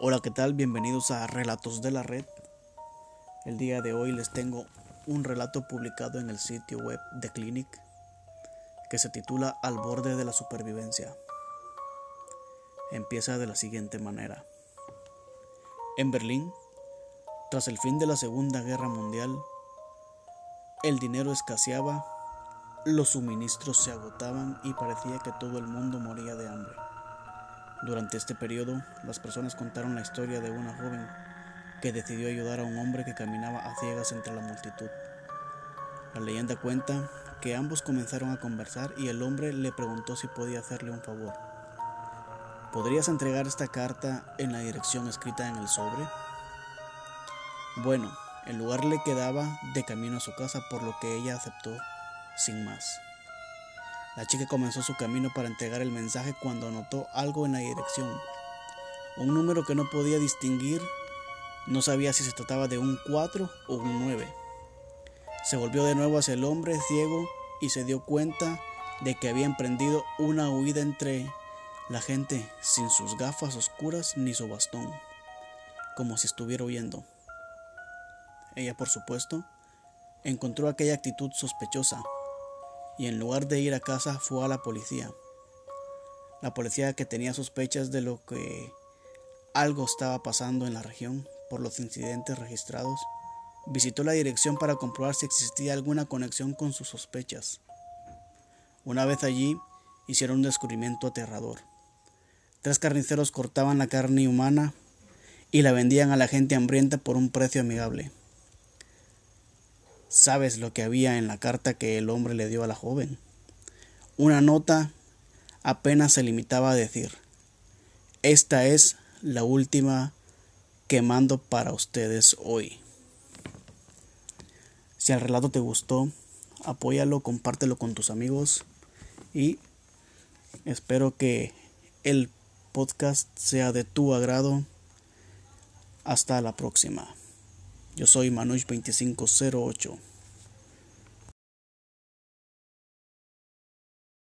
Hola, ¿qué tal? Bienvenidos a Relatos de la Red. El día de hoy les tengo un relato publicado en el sitio web de Clinic que se titula Al borde de la supervivencia. Empieza de la siguiente manera. En Berlín, tras el fin de la Segunda Guerra Mundial, el dinero escaseaba, los suministros se agotaban y parecía que todo el mundo moría de hambre. Durante este periodo, las personas contaron la historia de una joven que decidió ayudar a un hombre que caminaba a ciegas entre la multitud. La leyenda cuenta que ambos comenzaron a conversar y el hombre le preguntó si podía hacerle un favor. ¿Podrías entregar esta carta en la dirección escrita en el sobre? Bueno, el lugar le quedaba de camino a su casa, por lo que ella aceptó sin más. La chica comenzó su camino para entregar el mensaje cuando notó algo en la dirección. Un número que no podía distinguir, no sabía si se trataba de un 4 o un 9. Se volvió de nuevo hacia el hombre ciego y se dio cuenta de que había emprendido una huida entre la gente sin sus gafas oscuras ni su bastón, como si estuviera huyendo. Ella, por supuesto, encontró aquella actitud sospechosa y en lugar de ir a casa fue a la policía. La policía que tenía sospechas de lo que algo estaba pasando en la región por los incidentes registrados, visitó la dirección para comprobar si existía alguna conexión con sus sospechas. Una vez allí, hicieron un descubrimiento aterrador. Tres carniceros cortaban la carne humana y la vendían a la gente hambrienta por un precio amigable. ¿Sabes lo que había en la carta que el hombre le dio a la joven? Una nota apenas se limitaba a decir, esta es la última que mando para ustedes hoy. Si el relato te gustó, apóyalo, compártelo con tus amigos y espero que el podcast sea de tu agrado. Hasta la próxima. Yo soy Manush2508.